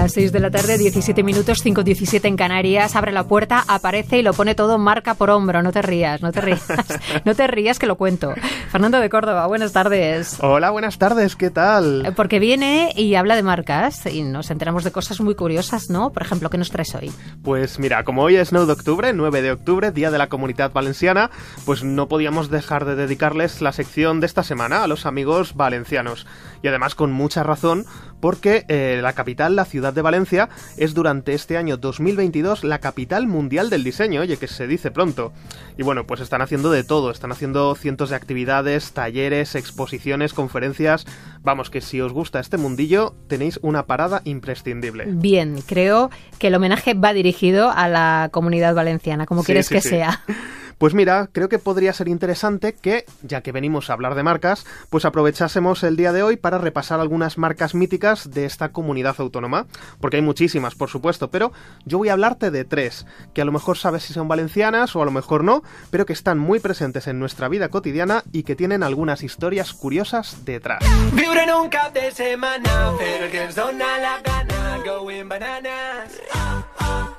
Las 6 de la tarde, 17 minutos, 5.17 en Canarias. Abre la puerta, aparece y lo pone todo marca por hombro. No te rías, no te rías. no te rías que lo cuento. Fernando de Córdoba, buenas tardes. Hola, buenas tardes, ¿qué tal? Eh, porque viene y habla de marcas y nos enteramos de cosas muy curiosas, ¿no? Por ejemplo, ¿qué nos traes hoy? Pues mira, como hoy es 9 de octubre, 9 de octubre, Día de la Comunidad Valenciana, pues no podíamos dejar de dedicarles la sección de esta semana a los amigos valencianos. Y además con mucha razón, porque eh, la capital, la ciudad de Valencia, es durante este año 2022 la capital mundial del diseño, oye, que se dice pronto. Y bueno, pues están haciendo de todo, están haciendo cientos de actividades, talleres, exposiciones, conferencias. Vamos, que si os gusta este mundillo, tenéis una parada imprescindible. Bien, creo que el homenaje va dirigido a la comunidad valenciana, como quieres que sea. Pues mira, creo que podría ser interesante que, ya que venimos a hablar de marcas, pues aprovechásemos el día de hoy para repasar algunas marcas míticas de esta comunidad autónoma, porque hay muchísimas, por supuesto, pero yo voy a hablarte de tres, que a lo mejor sabes si son valencianas o a lo mejor no, pero que están muy presentes en nuestra vida cotidiana y que tienen algunas historias curiosas detrás. de semana, pero que la gana, bananas.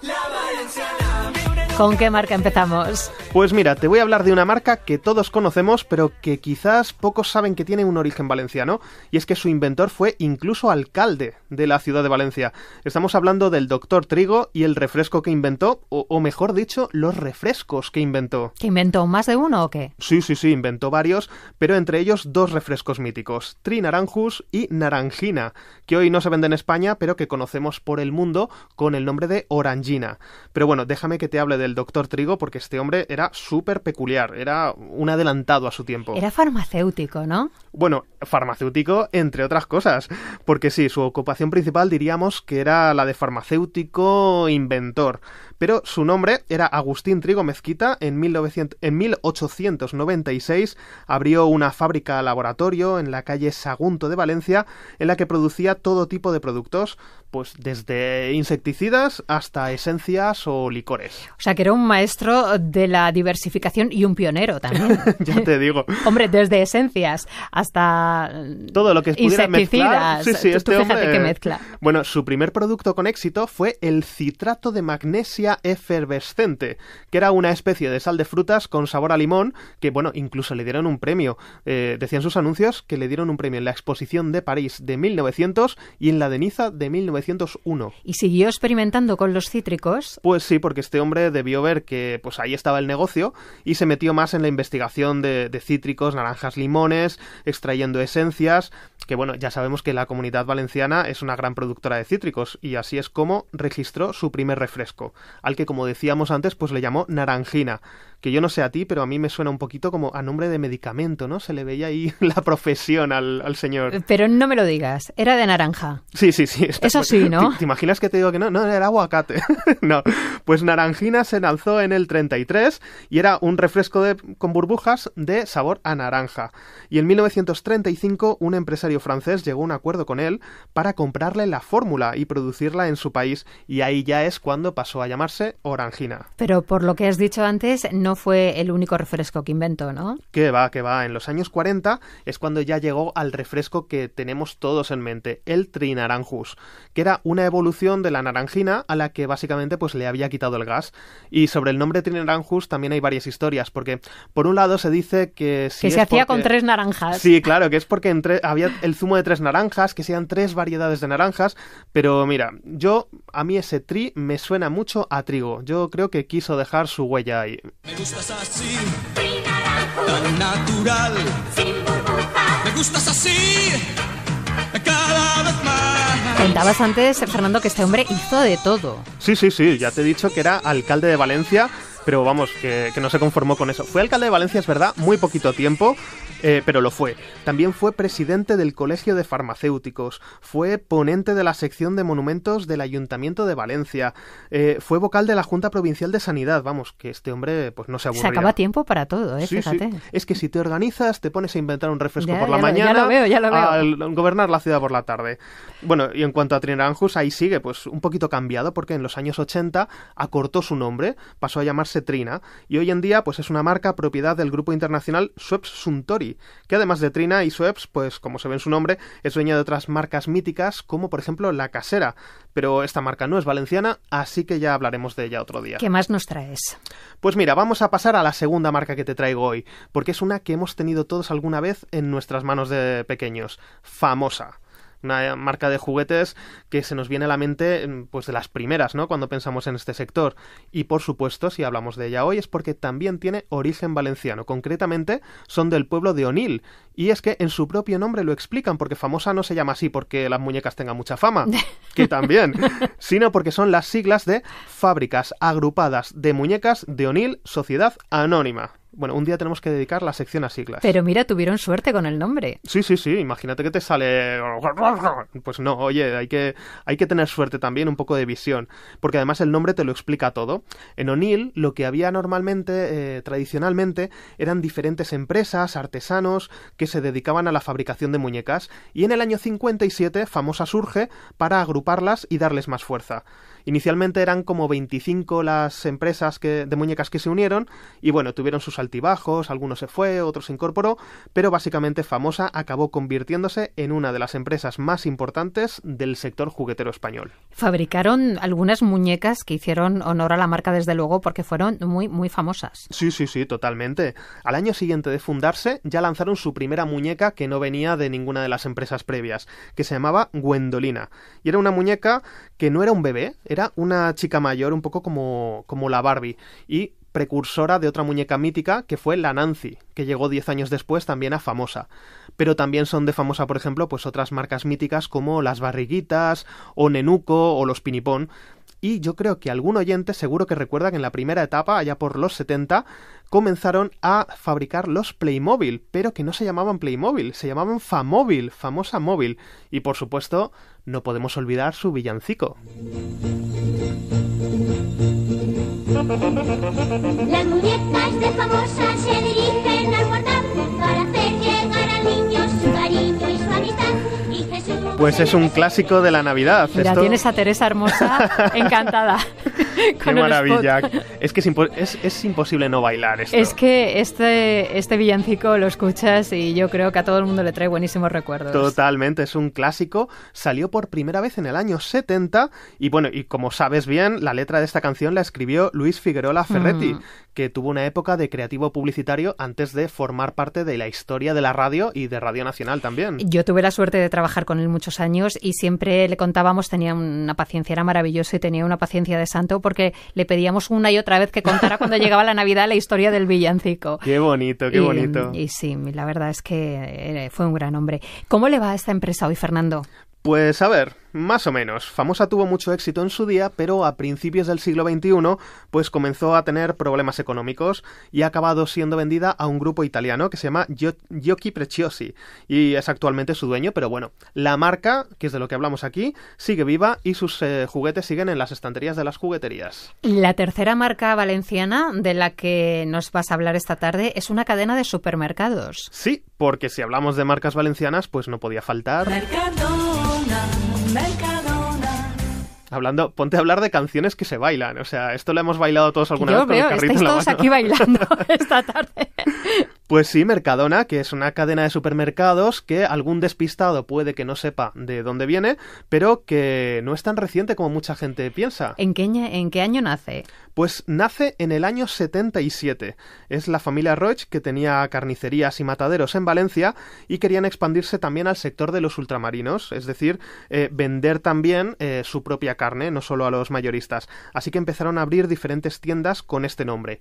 La valenciana. ¿Con qué marca empezamos? Pues mira, te voy a hablar de una marca que todos conocemos, pero que quizás pocos saben que tiene un origen valenciano, y es que su inventor fue incluso alcalde de la ciudad de Valencia. Estamos hablando del doctor Trigo y el refresco que inventó, o, mejor dicho, los refrescos que inventó. ¿Que inventó más de uno o qué? Sí, sí, sí, inventó varios, pero entre ellos dos refrescos míticos, Trinaranjus y Naranjina, que hoy no se venden en España, pero que conocemos por el mundo con el nombre de Orangina. Pero bueno, déjame que te hable del doctor Trigo porque este hombre era súper peculiar, era un adelantado a su tiempo. Era farmacéutico, ¿no? Bueno, farmacéutico entre otras cosas, porque sí, su ocupación principal diríamos que era la de farmacéutico inventor, pero su nombre era Agustín Trigo Mezquita. En, 1900, en 1896 abrió una fábrica laboratorio en la calle Sagunto de Valencia en la que producía todo tipo de productos, pues desde insecticidas hasta esencias o licores. O sea, que era un maestro de la diversificación y un pionero también. ya te digo. Hombre, desde esencias hasta todo lo que pudiera mezclar. Sí, sí, este hombre... que mezcla. Bueno, su primer producto con éxito fue el citrato de magnesia efervescente, que era una especie de sal de frutas con sabor a limón, que bueno, incluso le dieron un premio. Eh, decían sus anuncios que le dieron un premio en la exposición de París de 1900 y en la de Niza de 1901. ¿Y siguió experimentando con los cítricos? Pues sí, porque este hombre debió ver que pues ahí estaba el negocio y se metió más en la investigación de, de cítricos, naranjas, limones, extrayendo esencias, que bueno, ya sabemos que la comunidad valenciana es una gran productora de cítricos y así es como registró su primer refresco, al que como decíamos antes pues le llamó naranjina, que yo no sé a ti, pero a mí me suena un poquito como a nombre de medicamento, ¿no? Se le veía ahí la profesión al, señor. Pero no me lo digas, era de naranja. Sí, sí, sí. Eso sí, ¿no? ¿Te, imaginas que te digo que no? No, era aguacate. no, pues naranjina se lanzó en el 33 y era un refresco de, con burbujas de sabor a naranja. Y en 1935 un empresario francés llegó a un acuerdo con él para comprarle la fórmula y producirla en su país y ahí ya es cuando pasó a llamarse orangina. Pero por lo que has dicho antes, no fue el único refresco que inventó, ¿no? Que va, que va. En los años 40 es cuando ya llegó al refresco que tenemos todos en mente, el Trinaranjus, que era una evolución de la naranjina a la que básicamente pues le había quitado el gas. Y sobre el nombre Trinaranjus también hay varias historias, porque por un lado se dice que si que se hacía con tres naranjas. Sí, claro, que es porque entre... había el zumo de tres naranjas, que sean tres variedades de naranjas, pero mira, yo a mí ese tri me suena mucho a trigo. Yo creo que quiso dejar su huella ahí gustas así, tan natural. Me gustas así, cada vez más. Contabas antes, Fernando, que este hombre hizo de todo. Sí, sí, sí, ya te he dicho que era alcalde de Valencia pero vamos, que, no se conformó con eso. Fue alcalde de Valencia, es verdad, muy poquito tiempo, eh, pero lo fue. También fue presidente del Colegio de Farmacéuticos, fue ponente de la sección de monumentos del Ayuntamiento de Valencia, eh, fue vocal de la Junta Provincial de Sanidad, vamos, que este hombre pues no se aburría. Se acaba tiempo para todo, ¿eh? Fíjate. Es que si te organizas, te pones a inventar un refresco por la mañana, ya lo veo, ya lo veo. Gobernar la ciudad por la tarde. Bueno, y en cuanto a Trinaranjus, ahí sigue, pues un poquito cambiado, porque en los años 80 acortó su nombre, pasó a llamarse llamarse Trina y hoy en día pues es una marca propiedad del grupo internacional Schweppes Suntory, que además de Trina y Schweppes, pues como se ve en su nombre, es dueña de otras marcas míticas como por ejemplo La Casera, pero esta marca no es valenciana, así que ya hablaremos de ella otro día. ¿Qué más nos traes? Pues mira, vamos a pasar a la segunda marca que te traigo hoy, porque es una que hemos tenido todos alguna vez en nuestras manos de pequeños, famosa una marca de juguetes que se nos viene a la mente mm, pues de las primeras, ¿no? Cuando pensamos en este sector. Y por supuesto, si hablamos de ella hoy es porque también tiene origen valenciano. Concretamente, son del pueblo de Onil. Y es que en su propio nombre lo explican, porque famosa no se llama así porque las muñecas tengan mucha fama, que también, sino porque son las siglas de Fábricas Agrupadas de Muñecas de Onil Sociedad Anónima. Bueno, un día tenemos que dedicar la sección a siglas. Pero mira, tuvieron suerte con el nombre. Sí, sí, sí. Imagínate que te sale. Pues no, oye, hay que, hay que tener suerte también, un poco de visión. Porque además el nombre te lo explica todo. En O'Neill, lo que había normalmente, eh, tradicionalmente, eran diferentes empresas, artesanos, que se dedicaban a la fabricación de muñecas. Y en el año 57, Famosa surge para agruparlas y darles más fuerza. Inicialmente eran como 25 las empresas que, de muñecas que se unieron y bueno, tuvieron sus altibajos, algunos se fue, otros se incorporó, pero básicamente Famosa acabó convirtiéndose en una de las empresas más importantes del sector juguetero español. Fabricaron algunas muñecas que hicieron honor a la marca desde luego porque fueron muy muy famosas. Sí, sí, sí, totalmente. Al año siguiente de fundarse ya lanzaron su primera muñeca que no venía de ninguna de las empresas previas, que se llamaba Gwendolina. Y era una muñeca que no era un bebé, era una chica mayor, un poco como, como la Barbie, y precursora de otra muñeca mítica que fue la Nancy, que llegó 10 años después también a famosa. Pero también son de famosa, por ejemplo, pues otras marcas míticas como las Barriguitas, o Nenuco, o los Pinipón. Y yo creo que algún oyente seguro que recuerda que en la primera etapa, allá por los 70, comenzaron a fabricar los Playmobil, pero que no se llamaban Playmobil, se llamaban Famóvil, famosa móvil. Y por supuesto, no podemos olvidar su villancico. Las muñecas de famosa se dirigen al portal para hacer llegar al niño su cariño y su amistad. Pues es un clásico de la Navidad. Mira, tienes a Teresa Hermosa encantada. Qué maravilla. Es que es, es, imposible no bailar esto. Es que este, este villancico lo escuchas y yo creo que a todo el mundo le trae buenísimos recuerdos. Totalmente, es un clásico. Salió por primera vez en el año 70 y bueno, y como sabes bien, la letra de esta canción la escribió Luis Figueroa Ferretti, mm. Que tuvo una época de creativo publicitario antes de formar parte de la historia de la radio y de Radio Nacional también. Yo tuve la suerte de trabajar con él muchos años y siempre le contábamos, tenía una paciencia, era maravilloso y tenía una paciencia de santo porque le pedíamos una y otra vez que contara cuando llegaba la Navidad la historia del villancico. Qué bonito, qué bonito. Y sí, la verdad es que eh, fue un gran hombre. ¿Cómo le va a esta empresa hoy, Fernando? Pues a ver, más o menos. Famosa tuvo mucho éxito en su día, pero a principios del siglo XXI, pues comenzó a tener problemas económicos y ha acabado siendo vendida a un grupo italiano que se llama Giochi Preciosi y es actualmente su dueño, pero bueno, la marca, que es de lo que hablamos aquí, sigue viva y sus eh, juguetes siguen en las estanterías de las jugueterías. La tercera marca valenciana de la que nos vas a hablar esta tarde es una cadena de supermercados. Sí, porque si hablamos de marcas valencianas, pues no podía faltar. Hablando, ponte a hablar de canciones que se bailan. O sea, esto lo hemos bailado todos alguna vez con el carrito en la todos aquí bailando esta tarde. Pues sí, Mercadona, que es una cadena de supermercados que algún despistado puede que no sepa de dónde viene, pero que no es tan reciente como mucha gente piensa. ¿En qué, en qué año nace? Pues nace en el año 77. Es la familia Roig que tenía carnicerías y mataderos en Valencia y querían expandirse también al sector de los ultramarinos, es decir, eh, vender también eh, su propia carne, no solo a los mayoristas. Así que empezaron a abrir diferentes tiendas con este nombre.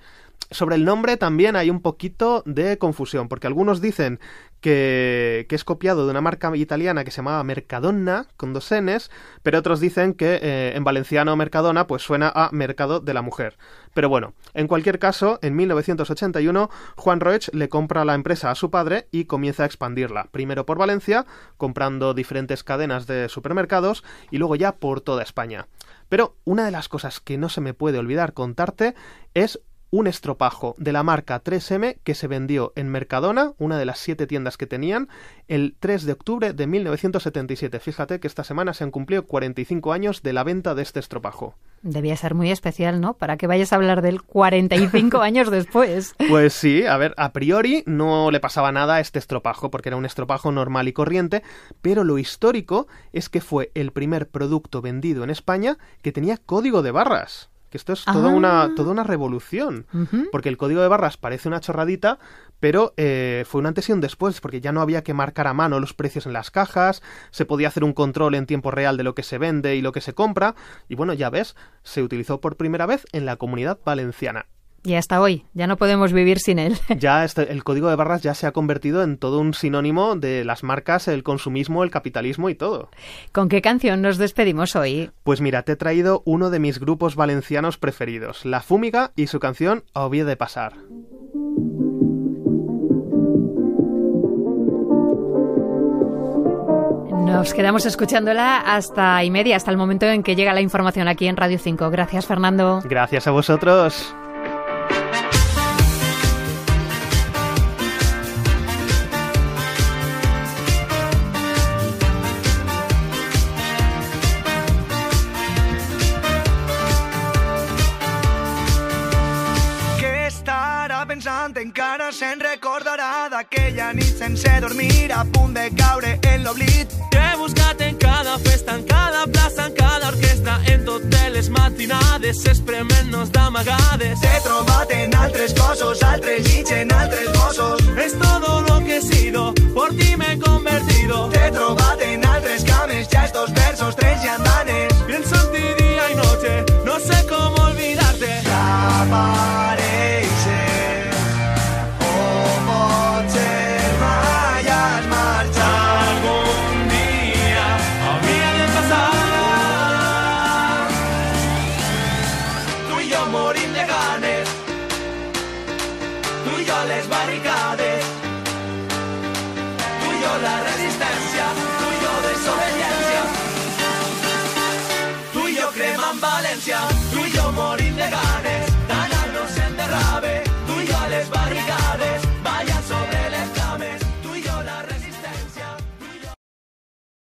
Sobre el nombre también hay un poquito de confusión, porque algunos dicen que, es copiado de una marca italiana que se llamaba Mercadona, con dos Ns, pero otros dicen que eh, en valenciano Mercadona pues suena a Mercado de la Mujer. Pero bueno, en cualquier caso, en 1981 Juan Roech le compra la empresa a su padre y comienza a expandirla, primero por Valencia, comprando diferentes cadenas de supermercados y luego ya por toda España. Pero una de las cosas que no se me puede olvidar contarte es un estropajo de la marca 3M que se vendió en Mercadona, una de las siete tiendas que tenían, el 3 de octubre de 1977. Fíjate que esta semana se han cumplido 45 años de la venta de este estropajo. Debía ser muy especial, ¿no? Para que vayas a hablar del 45 años después. Pues sí, a ver, a priori no le pasaba nada a este estropajo, porque era un estropajo normal y corriente, pero lo histórico es que fue el primer producto vendido en España que tenía código de barras que esto es toda, una, Ah. toda una revolución. Porque el código de barras parece una chorradita, pero eh, fue un antes y un después, porque ya no había que marcar a mano los precios en las cajas, se podía hacer un control en tiempo real de lo que se vende y lo que se compra, y bueno, ya ves, se utilizó por primera vez en la comunidad valenciana. Y hasta hoy, ya no podemos vivir sin él. Ya este- el código de barras ya se ha convertido en todo un sinónimo de las marcas, el consumismo, el capitalismo y todo. ¿Con qué canción nos despedimos hoy? Pues mira, te he traído uno de mis grupos valencianos preferidos, La Fúmiga y su canción Obvie de pasar. Nos quedamos escuchándola hasta y media, hasta el momento en que llega la información aquí en Radio 5. Gracias, Fernando. Gracias a vosotros. Pensant encara se'n recordarà d'aquella nit sense dormir a punt de caure en l'oblit T'he buscat en cada festa, en cada plaça, en cada orquestra, en totes les matinades, esprement-nos d'amagades. T'he trobat en altres cossos, altres llits en altres bossos Es todo lo que he sido, por ti me he convertido. T'he trobat en altres cames, ja estos versos, tres Tu i